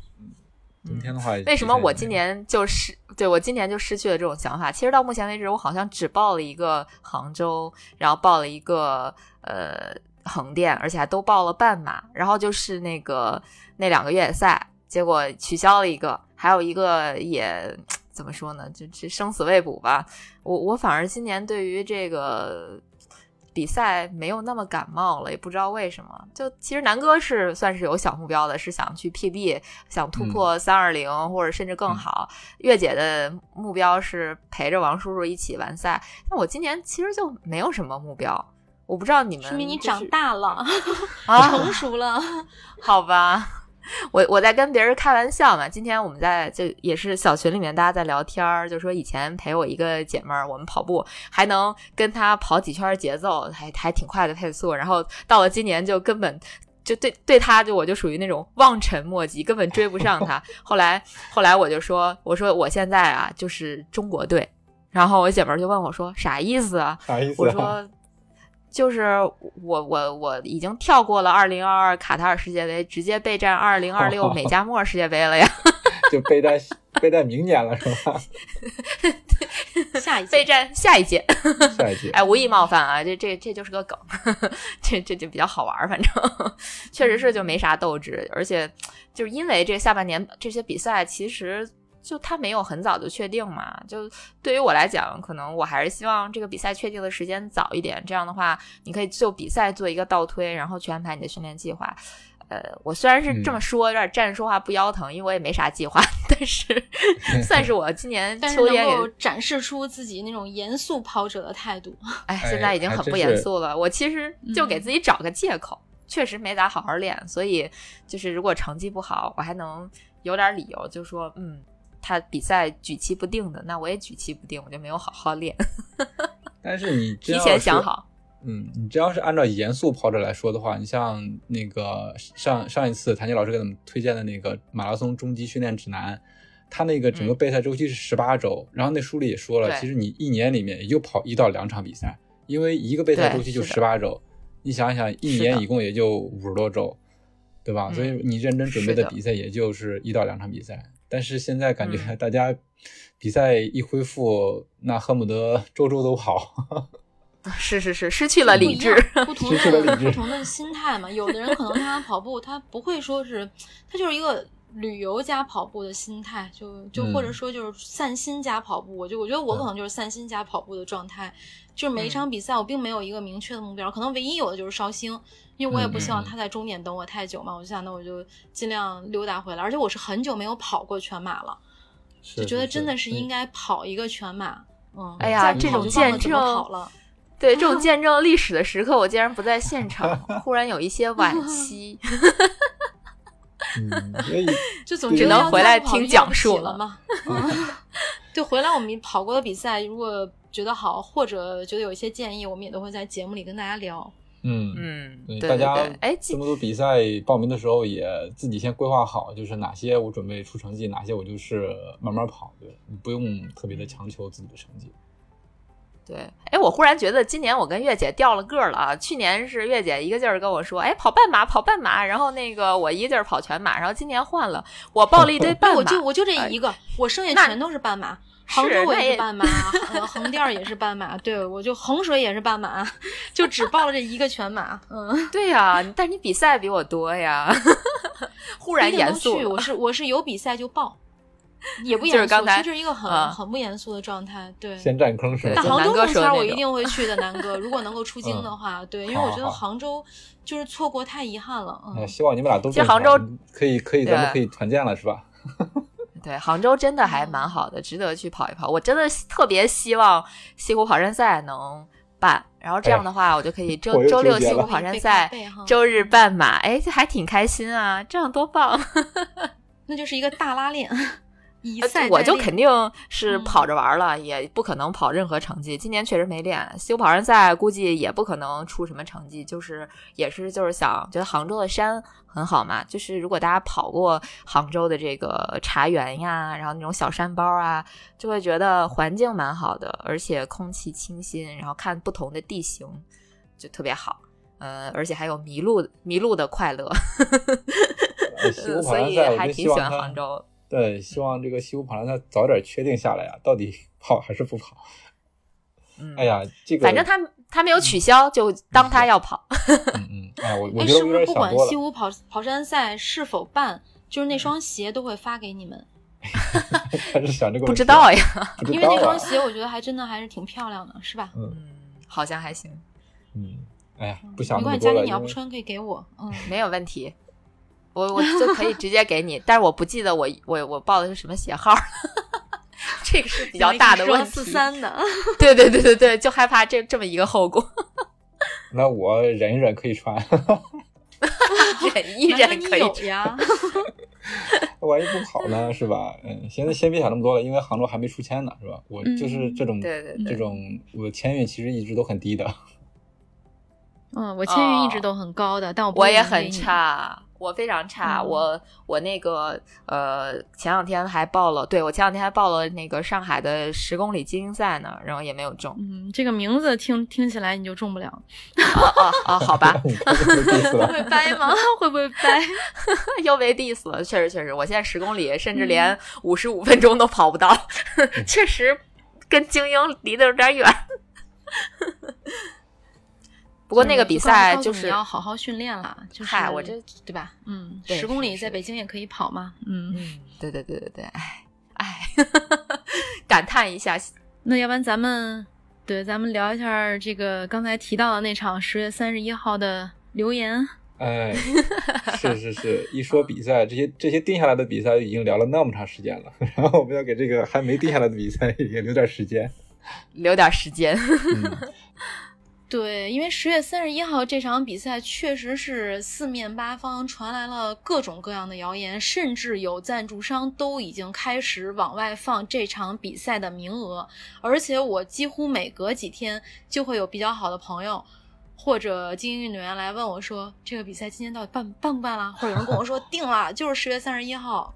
冬天的话，为什么我今年就失对我今年就失去了这种想法？其实到目前为止，我好像只报了一个杭州，然后报了一个呃横店，而且还都报了半马，然后就是那个那两个越野赛，结果取消了一个，还有一个也怎么说呢，就这生死未卜吧。我我反而今年对于这个。比赛没有那么感冒了，也不知道为什么。就其实南哥是算是有小目标的，是想去 PB，想突破三二零或者甚至更好。月姐的目标是陪着王叔叔一起完赛，那我今年其实就没有什么目标。我不知道你们、说明你长大了，啊，成熟了。好吧，我我在跟别人开玩笑嘛。今天我们在就也是小群里面大家在聊天儿，就说以前陪我一个姐们儿，我们跑步还能跟她跑几圈儿节奏，还还挺快的配速，然后到了今年就根本。就对对他就我就属于那种望尘莫及，根本追不上他。后来后来我就说，我说我现在啊就是中国队。然后我姐们就问我说啥意思啊？啥意思？我说就是我我我已经跳过了二零二二卡塔尔世界杯，直接备战二零二六美加墨世界杯了呀。就备战备战明年了是吧？下一届备战下一届，下一届。哎，无意冒犯啊，这这这就是个梗，这这就比较好玩，反正确实是就没啥斗志，而且就是因为这下半年这些比赛，其实就他没有很早就确定嘛。就对于我来讲，可能我还是希望这个比赛确定的时间早一点，这样的话，你可以就比赛做一个倒推，然后去安排你的训练计划。呃，我虽然是这么说，有点站着说话不腰疼，因为我也没啥计划，但是 算是我今年秋天能够。展示出自己那种严肃跑者的态度。哎，哎现在已经很不严肃了。我其实就给嗯自己找个借口，确实没咋好好练，所以就是如果成绩不好，我还能有点理由，就说嗯，他比赛举棋不定的，那我也举棋不定，我就没有好好练，但是你 提前想好。嗯，你只要是按照严肃跑者来说的话，你像那个上上一次谭杰老师给我们推荐的那个马拉松终极训练指南，他那个整个嗯备赛周期是十八周，然后那书里也说了，其实你一年里面也就跑一到两场比赛，因为一个备赛周期就十八周，你想想一年一共也就五十多周，对吧？嗯所以你认真准备的的比赛也就是一到两场比赛，但是现在感觉嗯大家比赛一恢复，那恨不得周周都跑。是是是，失去了理智。不同的理智不同的心态嘛。有的人可能他 跑步，他不会说是，他就是一个旅游加跑步的心态，就就嗯或者说就是散心加跑步。我就我觉得我可能就是散心加跑步的状态，就是每一场比赛我并没有一个明确的目标，可能唯一有的就是烧星。因为我也不希望他在终点等我太久嘛，我就想那我就尽量溜达回来。而且我是很久没有跑过全马了，就觉得真的是应该。跑一个全马。嗯，哎呀这种见怎么证跑了。对这种 见证历史的时刻，我竟然不在现场，忽然有一些惋惜。嗯，就总只觉得要能回来听讲述了了嘛。嗯对，回来我们跑过的比赛，如果觉得好，或者觉得有一些建议，我们也都会在节目里跟大家聊。嗯嗯，对，对大家哎，这么多比赛报名的时候，也自己先规划好，就是哪些我准备出成绩，哪些我就是慢慢跑，对不用特别的强求自己的成绩。对，哎，我忽然觉得今年我跟月姐掉了个儿了啊！去年是月姐一个劲儿跟我说，哎，跑半马，跑半马，然后那个我一个劲儿跑全马，然后今年换了，我报了一堆半马，我就我就这哎一个，我剩下那全都是半马。杭州我也也是半马，呃横店儿也是半马，对我就衡水也是半马，就只报了这一个全马。嗯，对呀、但是你比赛比我多呀，忽然严肃了我是我是有比赛就报，也不严肃，是刚才其实这是一个很、啊很不严肃的状态。对，先占坑是杭州南哥路圈我一定会去的，南哥。如果能够出京的话，对，因为我觉得杭州就是错过太遗憾了。哎嗯，希望你们俩都去杭州可以可以，对咱们可以团建了是吧？对，杭州真的还蛮好的，值得去跑一跑。我真的特别希望西湖跑山赛能办，然后这样的话，我就可以 周周六西湖跑山 赛周日半马，哎，这还挺开心啊，这样多棒！那就是一个大拉练，以呃赛代练我就肯定是嗯跑着玩儿了，也不可能跑任何成绩。今年确实没练，西湖跑山赛估计也不可能出什么成绩，就是也是就是想觉得杭州的山很好嘛，就是如果大家跑过杭州的这个茶园呀，然后那种小山包啊，就会觉得环境蛮好的，而且空气清新，然后看不同的地形就特别好。呃，而且还有迷路迷路的快乐，所以还挺喜欢杭州。对，希望这个西湖跑山赛早点确定下来呀，到底跑还是不跑？嗯，哎，呀，这个反正他他没有取消，就当他要跑。嗯嗯，哎呀，我我哎，觉得我是不是不管西湖跑跑山赛是否办，就是那双鞋都会发给你们？还是想这个不知道呀，道啊因为那双鞋我觉得还真的还是挺漂亮的，是吧？嗯嗯，好像还行，嗯，哎呀，不想没关系，那么多了，佳妮你要不穿可以给我。嗯，没有问题。我我就可以直接给你，但是我不记得我我我报的是什么鞋号，这个是比较大的问题。四三的，对对对对对，就害怕这这么一个后果，那我忍一忍可以穿，忍一忍可以你有。呀？万一不跑呢，是吧？嗯，现在先别想那么多了，因为杭州还没出签呢，是吧？我就是这种对对对这种我的签运其实一直都很低的。嗯，我签运一直都很高的，但我我也很差。我非常差，我我那个呃，前两天还报了，对我前两天还报了那个上海的十公里精英赛呢，然后也没有中。嗯，这个名字听听起来你就中不了。啊啊啊！好吧，会掰吗？会不会掰？又被 diss 了，确实确实，我现在十公里甚至连五十五分钟都跑不到，确实跟精英离得有点远。不过那个比赛就是你要好好训练了，就是我这对吧？嗯，十公里在北京也可以跑嘛。嗯嗯，对对对对对，哎哎，感叹一下。那要不然咱们对咱们聊一下这个刚才提到的那场十月三十一号的留言。哎，是是是，一说比赛，这些这些定下来的比赛已经聊了那么长时间了，然后我们要给这个还没定下来的比赛也留点时间，留点时间。对，因为十月三十一号这场比赛确实是四面八方传来了各种各样的谣言，甚至有赞助商都已经开始往外放这场比赛的名额。而且我几乎每隔几天就会有比较好的朋友或者精英运动员来问我说：“这个比赛今天到底办办不办了？”或者有人跟我说：“定了，就是十月三十一号。”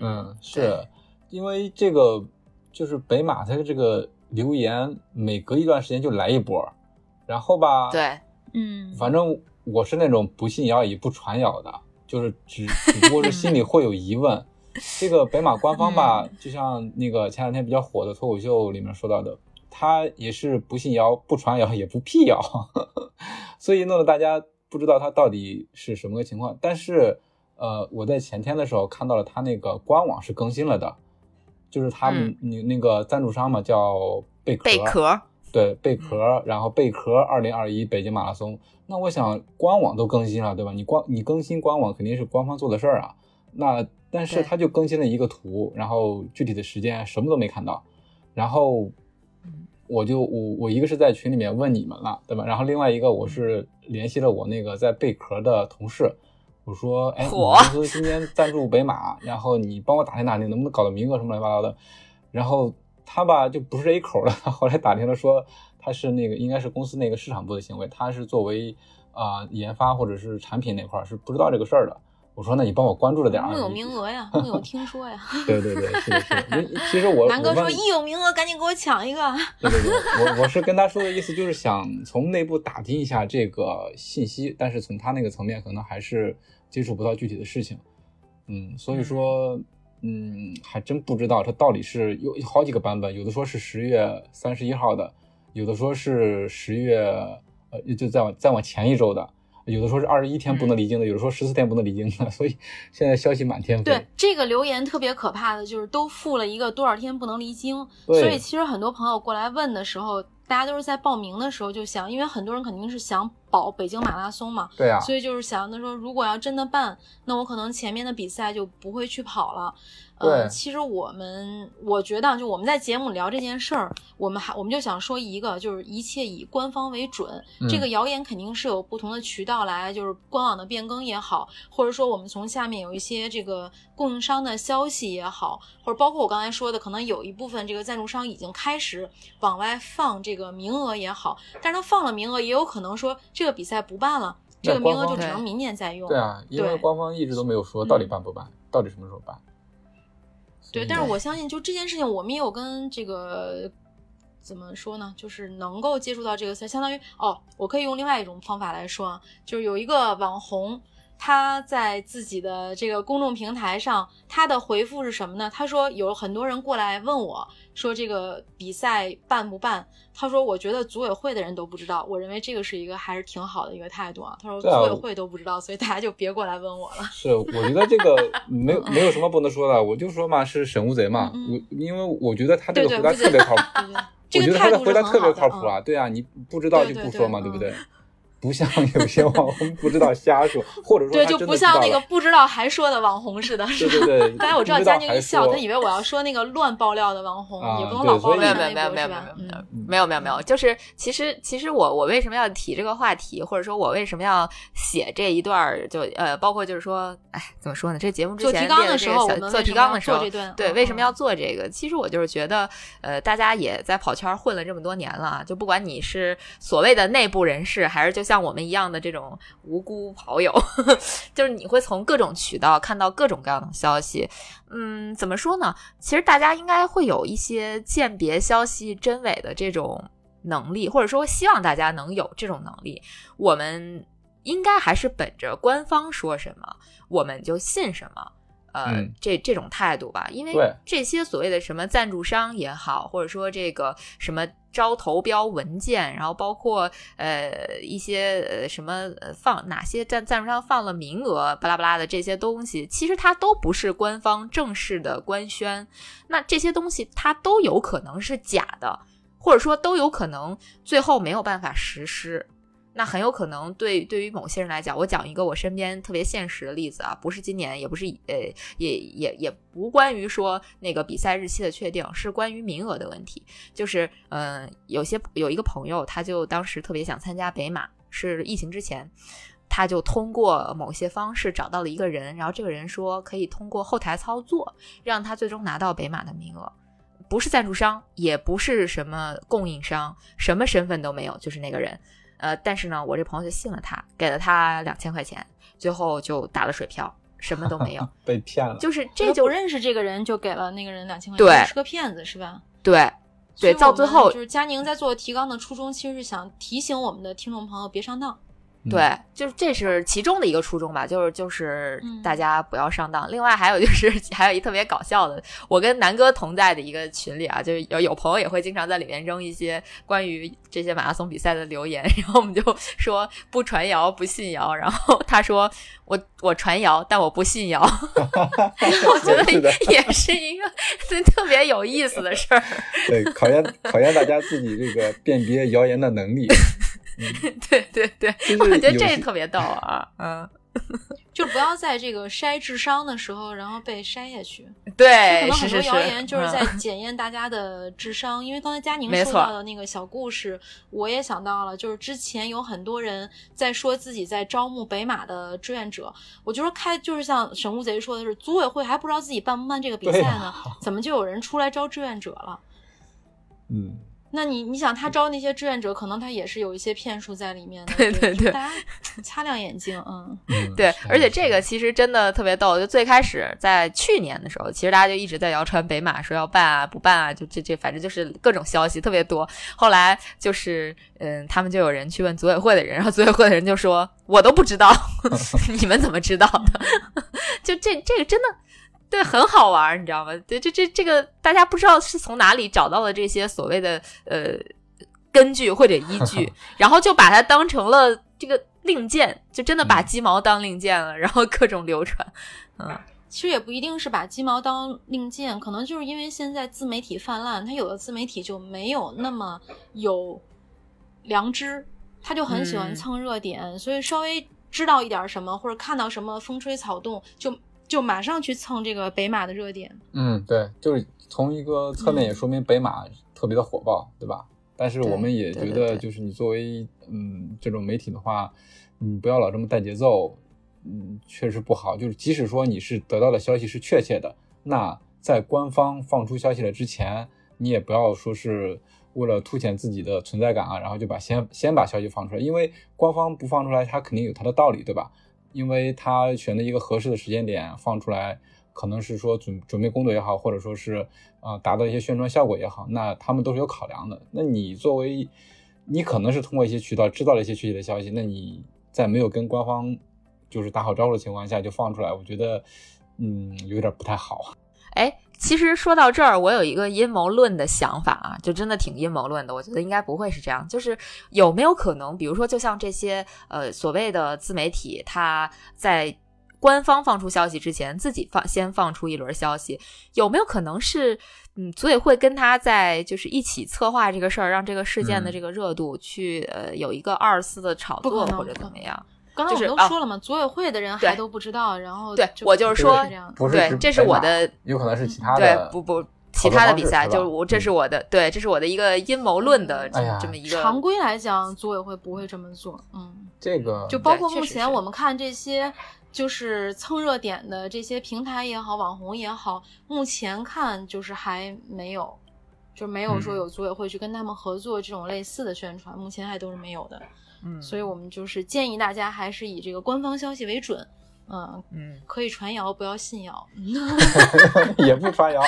嗯，是因为这个就是北马它的这个留言每隔一段时间就来一波。然后吧，对，嗯，反正我是那种不信谣也不传谣的，就是只只不过是心里会有疑问。这个北马官方吧，就像那个前两天比较火的脱口秀里面说到的，他也是不信谣、不传谣、也不辟谣，所以弄得大家不知道他到底是什么个情况。但是，呃，我在前天的时候看到了他那个官网是更新了的，就是他们你那个赞助商嘛，叫贝壳。贝壳。对贝壳，然后贝壳二零二一北京马拉松，那我想官网都更新了，对吧？你官你更新官网肯定是官方做的事儿啊。那但是他就更新了一个图，然后具体的时间什么都没看到。然后我就我我一个是在群里面问你们了，对吧？然后另外一个我是联系了我那个在贝壳的同事，我说，哎，公司今天赞助北马，然后你帮我打听打听，能不能搞到名额什么乱七八糟的，然后。他吧就不是 A 口了，后来打听了说他是那个应该是公司那个市场部的行为，他是作为啊研发或者是产品那块是不知道这个事儿的。我说那你帮我关注了点啊。木有名额呀，木有听说呀。对对对，是的是的。其实我南哥说一有名额赶紧给我抢一个。对对对，我我是跟他说的意思就是想从内部打听一下这个信息，但是从他那个层面可能还是接触不到具体的事情。嗯，所以说。嗯，还真不知道它到底是有好几个版本，有的说是十月三十一号的，有的说是十月，呃，就再往再往前一周的，有的说是二十一天不能离京的，有的说十四天不能离京的，所以现在消息满天飞。对这个留言特别可怕的就是都附了一个多少天不能离京，所以其实很多朋友过来问的时候，大家都是在报名的时候就想，因为很多人肯定是想保北京马拉松嘛，对啊，所以就是想，他说如果要真的办，那我可能前面的比赛就不会去跑了。对，其实我们我觉得，就我们在节目聊这件事儿，我们还我们就想说一个，就是一切以官方为准。这个谣言肯定是有不同的渠道来，就是官网的变更也好，或者说我们从下面有一些这个供应商的消息也好，或者包括我刚才说的，可能有一部分这个赞助商已经开始往外放这个名额也好，但是他放了名额，也有可能说这个比赛不办了，这个名额就只能明年再用。对啊，因为官方一直都没有说到底办不办，到底什么时候办。对，但是我相信，就这件事情，我们也有跟这个怎么说呢？就是能够接触到这个事，相当于哦，我可以用另外一种方法来说啊，就是有一个网红。他在自己的这个公众平台上，他的回复是什么呢？他说有很多人过来问我，说这个比赛办不办？他说我觉得组委会的人都不知道，我认为这个是一个还是挺好的一个态度啊。他说组委会都不知道，所以大家就别过来问我了。是，我觉得这个没有没有什么不能说的，我就说嘛，是审乌贼嘛。我因为我觉得他这个回答特别靠谱，我觉得他的回答特别靠谱啊。对啊，你不知道就不说嘛，对不对？不像有些网红不知道瞎说，或者说对，就不像那个不知道还说的网红似的，是吧？刚才我知道佳宁一笑，他以为我要说那个乱爆料的网红，也不能老爆料。没有没有没有没有没有没有没有没有，就是其实其实我我为什么要提这个话题，或者说我为什么要写这一段儿，就呃包括就是说，哎，怎么说呢？这节目之前做提纲的时候，做提纲的时候，对，为什么要做这个？其实我就是觉得，呃，大家也在跑圈混了这么多年了，就不管你是所谓的内部人士，还是就。像我们一样的这种无辜跑友，就是你会从各种渠道看到各种各样的消息。嗯，怎么说呢？其实大家应该会有一些鉴别消息真伪的这种能力，或者说希望大家能有这种能力。我们应该还是本着官方说什么我们就信什么。呃，这这种态度吧，因为这些所谓的什么赞助商也好，或者说这个什么招投标文件，然后包括呃一些呃什么放哪些赞赞助商放了名额，巴拉巴拉的这些东西，其实它都不是官方正式的官宣，那这些东西它都有可能是假的，或者说都有可能最后没有办法实施。那很有可能对对于某些人来讲，我讲一个我身边特别现实的例子啊，不是今年，也不是呃，也也也不关于说那个比赛日期的确定，是关于名额的问题。就是嗯，有些有一个朋友，他就当时特别想参加北马，是疫情之前，他就通过某些方式找到了一个人，然后这个人说可以通过后台操作，让他最终拿到北马的名额，不是赞助商，也不是什么供应商，什么身份都没有，就是那个人。呃，但是呢，我这朋友就信了他，给了他两千块钱，最后就打了水漂，什么都没有，被骗了。就是这就不认识这个人，就给了那个人两千块钱，对，是个骗子，是吧？对，对，到最后就是佳宁在做提纲的初衷，其实是想提醒我们的听众朋友别上当。对，就是这是其中的一个初衷吧，就是就是大家不要上当。另外还有就是 还有一特别搞笑的，我跟南哥同在的一个群里啊，就是有有朋友也会经常在里面扔一些关于这些马拉松比赛的留言，然后我们就说不传谣不信谣，然后他说我我传谣，但我不信谣，我觉得也是一个特别有意思的事儿，对，考验考验大家自己这个辨别谣言的能力。对对 对，我觉得这特别逗啊，嗯，就不要在这个筛智商的时候，然后被筛下去。对，可能很多谣言就是在 检验大家的智商。因为刚才佳宁说到的那个小故事，我也想到了，就是之前有很多人在说自己在招募北马的志愿者，我就说开，就是像沈乌贼说的是，组委会还不知道自己办不办这个比赛呢，怎么就有人出来招志愿者了？嗯。那你你想他招那些志愿者，可能他也是有一些骗术在里面的。对对对，大家擦亮眼睛，嗯，对。而且这个其实真的特别逗，就最开始在去年的时候，其实大家就一直在谣传北马说要办啊不办啊，就这这反正就是各种消息特别多。后来就是嗯，他们就有人去问组委会的人，然后组委会的人就说：“我都不知道，你们怎么知道的？” 就这这个真的。对，很好玩，你知道吗？对，这这这个大家不知道是从哪里找到的这些所谓的呃根据或者依据，然后就把它当成了这个令箭，就真的把鸡毛当令箭了，然后各种流传。嗯，其实也不一定是把鸡毛当令箭，可能就是因为现在自媒体泛滥，它有的自媒体就没有那么有良知，他就很喜欢蹭热点，所以稍微知道一点什么或者看到什么风吹草动就。就马上去蹭这个北马的热点，嗯，对，就是从一个侧面也说明北马特别的火爆，对吧？但是我们也觉得，就是你作为嗯这种媒体的话，你不要老这么带节奏，嗯，确实不好。就是即使说你是得到的消息是确切的，那在官方放出消息来之前，你也不要说是为了凸显自己的存在感啊，然后就把先先把消息放出来，因为官方不放出来，它肯定有它的道理，对吧？因为他选的一个合适的时间点放出来，可能是说准准备工作也好，或者说是啊达到一些宣传效果也好，那他们都是有考量的。那你作为你可能是通过一些渠道知道了一些具体的消息，那你在没有跟官方就是打好招呼的情况下就放出来，我觉得嗯有点不太好。哎。其实说到这儿，我有一个阴谋论的想法啊，就真的挺阴谋论的。我觉得应该不会是这样，就是有没有可能，比如说，就像这些呃所谓的自媒体，他在官方放出消息之前，自己放先放出一轮消息，有没有可能是嗯组委会跟他在就是一起策划这个事儿，让这个事件的这个热度去呃有一个二次的炒作或者怎么样？刚才我们都说了嘛，组委会的人还都不知道，然后对我就是说，对，这是我的，有可能是其他的，对，不不，其他的比赛就是我，这是我的，对，这是我的一个阴谋论的这么一个。常规来讲，组委会不会这么做，嗯，这个就包括目前我们看这些就是蹭热点的这些平台也好，网红也好，目前看就是还没有。就没有说有组委会去跟他们合作这种类似的宣传，目前还都是没有的。嗯，所以我们就是建议大家还是以这个官方消息为准。嗯嗯，可以传谣，不要信谣。也不传谣啊，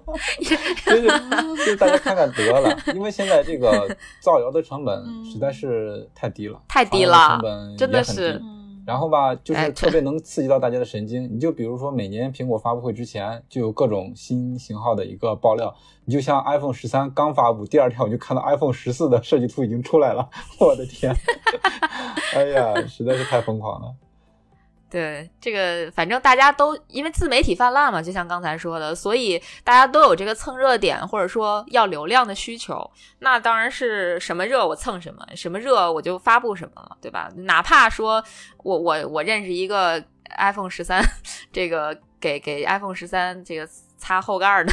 就是就是大家看看得了，因为现在这个造谣的成本实在是太低了，太低了，成本真的是。然后吧，就是特别能刺激到大家的神经。你就比如说，每年苹果发布会之前就有各种新型号的一个爆料。你就像 iPhone 十三刚发布，第二天我就看到 iPhone 十四的设计图已经出来了。我的天，哎呀，实在是太疯狂了。对这个，反正大家都因为自媒体泛滥嘛，就像刚才说的，所以大家都有这个蹭热点或者说要流量的需求。那当然是什么热我蹭什么，什么热我就发布什么了，对吧？哪怕说我我我认识一个 iPhone 十三，这个给给 iPhone 十三这个擦后盖的，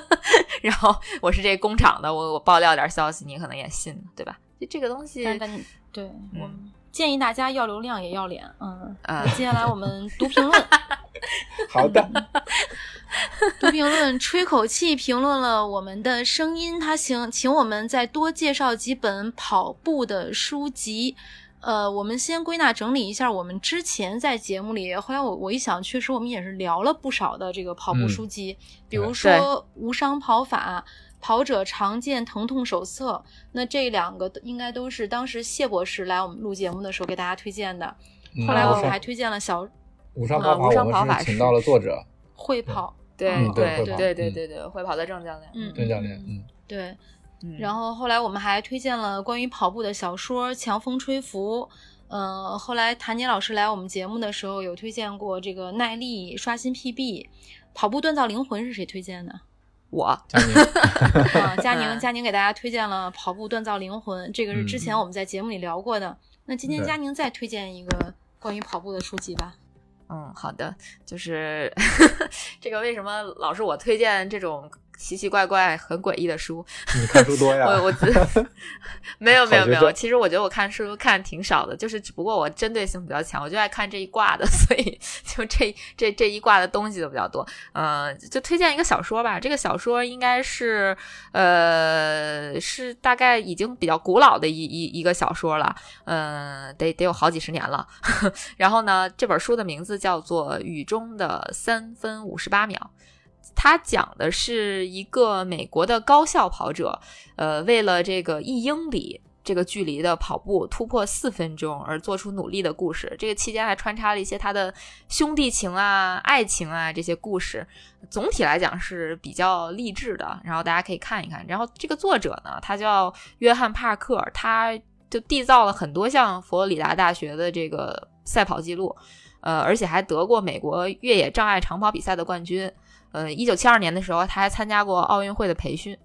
然后我是这工厂的，我我爆料点消息，你可能也信，对吧？就这个东西，对，我。建议大家要流量也要脸，嗯。接下来我们读评论。好的。读评论，吹口气评论了我们的声音，他请请我们再多介绍几本跑步的书籍。呃，我们先归纳整理一下，我们之前在节目里，后来我我一想，确实我们也是聊了不少的这个跑步书籍，比如说《无伤跑法》。跑者常见疼痛手册，那这两个应该都是当时谢博士来我们录节目的时候给大家推荐的。后来我们还推荐了小无伤跑法，我们是请到了作者会跑，对对对对对对，会跑的郑教练，嗯，郑教练，嗯，对。然后后来我们还推荐了关于跑步的小说《强风吹拂》。嗯，后来谭杰老师来我们节目的时候有推荐过这个耐力刷新 PB，跑步锻造灵魂是谁推荐的？我佳宁啊，佳宁，佳宁给大家推荐了《跑步锻造灵魂》，这个是之前我们在节目里聊过的。那今天佳宁再推荐一个关于跑步的书籍吧。嗯，好的，就是 这个为什么老是我推荐这种？奇奇怪怪、很诡异的书，你看书多呀？我我 没有没有没有，其实我觉得我看书看挺少的，就是只不过我针对性比较强，我就爱看这一卦的，所以就这这这一卦的东西都比较多。嗯，就推荐一个小说吧，这个小说应该是呃是大概已经比较古老的一一一个小说了，嗯，得得有好几十年了。然后呢，这本书的名字叫做《雨中的三分五十八秒》。他讲的是一个美国的高校跑者，呃，为了这个一英里这个距离的跑步突破四分钟而做出努力的故事。这个期间还穿插了一些他的兄弟情啊、爱情啊这些故事。总体来讲是比较励志的，然后大家可以看一看。然后这个作者呢，他叫约翰·帕克，他就缔造了很多项佛罗里达大学的这个赛跑记录，呃，而且还得过美国越野障碍长跑比赛的冠军。呃，一九七二年的时候，他还参加过奥运会的培训。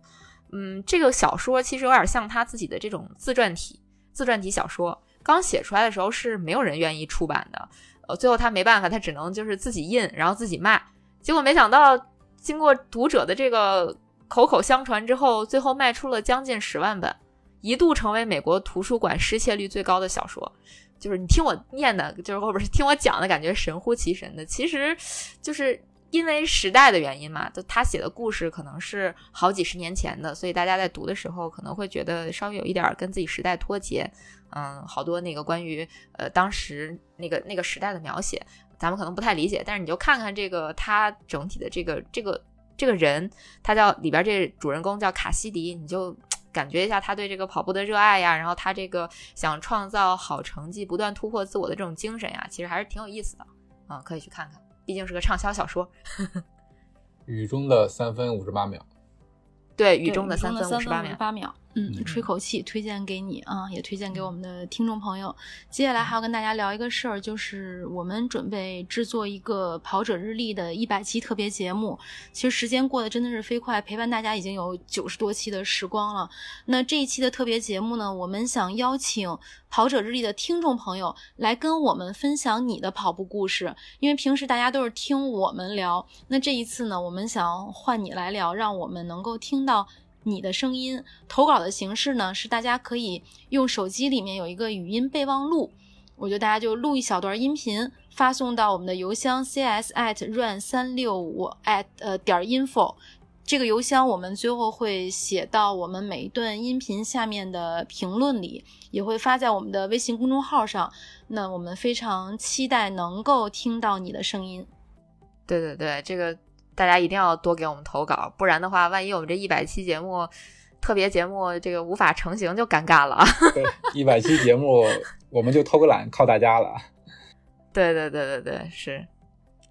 嗯，这个小说其实有点像他自己的这种自传体，自传体小说。刚写出来的时候是没有人愿意出版的，呃，最后他没办法，他只能就是自己印，然后自己卖。结果没想到，经过读者的这个口口相传之后，最后卖出了将近十万本，一度成为美国图书馆失窃率最高的小说。就是你听我念的，就是或者是听我讲的感觉神乎其神的，其实就是。因为时代的原因嘛，就他写的故事可能是好几十年前的，所以大家在读的时候可能会觉得稍微有一点跟自己时代脱节。嗯，好多那个关于呃当时那个那个时代的描写，咱们可能不太理解。但是你就看看这个他整体的这个这个这个人，他叫里边这主人公叫卡西迪，你就 感觉一下他对这个跑步的热爱呀，然后他这个想创造好成绩、不断突破自我的这种精神呀，其实还是挺有意思的。嗯，可以去看看。毕竟是个畅销小说，《雨中的三分五十八秒》。对，雨中的三分五十八秒。嗯，吹口气，推荐给你啊，也推荐给我们的听众朋友。接下来还要跟大家聊一个事儿，就是我们准备制作一个跑者日历的一百期特别节目。其实时间过得真的是飞快，陪伴大家已经有九十多期的时光了。那这一期的特别节目呢，我们想邀请跑者日历的听众朋友来跟我们分享你的跑步故事。因为平时大家都是听我们聊，那这一次呢，我们想换你来聊，让我们能够听到。你的声音投稿的形式呢，是大家可以用手机里面有一个语音备忘录，我觉得大家就录一小段音频，发送到我们的邮箱 cs at run 三六五 at 呃点 info，这个邮箱我们最后会写到我们每一段音频下面的评论里，也会发在我们的微信公众号上。那我们非常期待能够听到你的声音。对对对，这个大家一定要多给我们投稿，不然的话，万一我们这一百期节目特别节目这个无法成型，就尴尬了。对，一百期节目我们就偷个懒，靠大家了。对对对对对，是。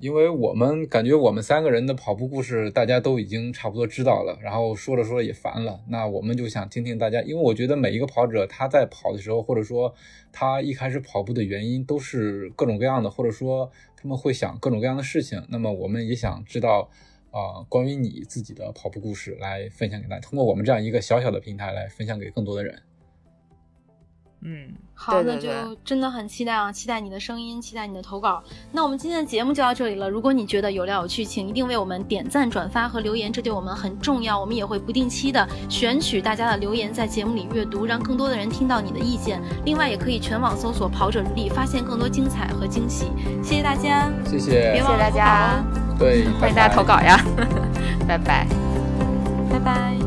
因为我们感觉我们三个人的跑步故事大家都已经差不多知道了，然后说着说着也烦了，那我们就想听听大家，因为我觉得每一个跑者他在跑的时候，或者说他一开始跑步的原因都是各种各样的，或者说他们会想各种各样的事情，那么我们也想知道啊关于你自己的跑步故事来分享给大家，通过我们这样一个小小的平台来分享给更多的人。嗯，好，那就真的很期待啊！期待你的声音，期待你的投稿。那我们今天的节目就到这里了。如果你觉得有料有趣，请一定为我们点赞、转发和留言，这对我们很重要。我们也会不定期的选取大家的留言，在节目里阅读，让更多的人听到你的意见。另外，也可以全网搜索“跑者日历”，发现更多精彩和惊喜。谢谢大家，谢谢，别忘了大家，对，欢迎大家投稿呀！拜拜，拜拜。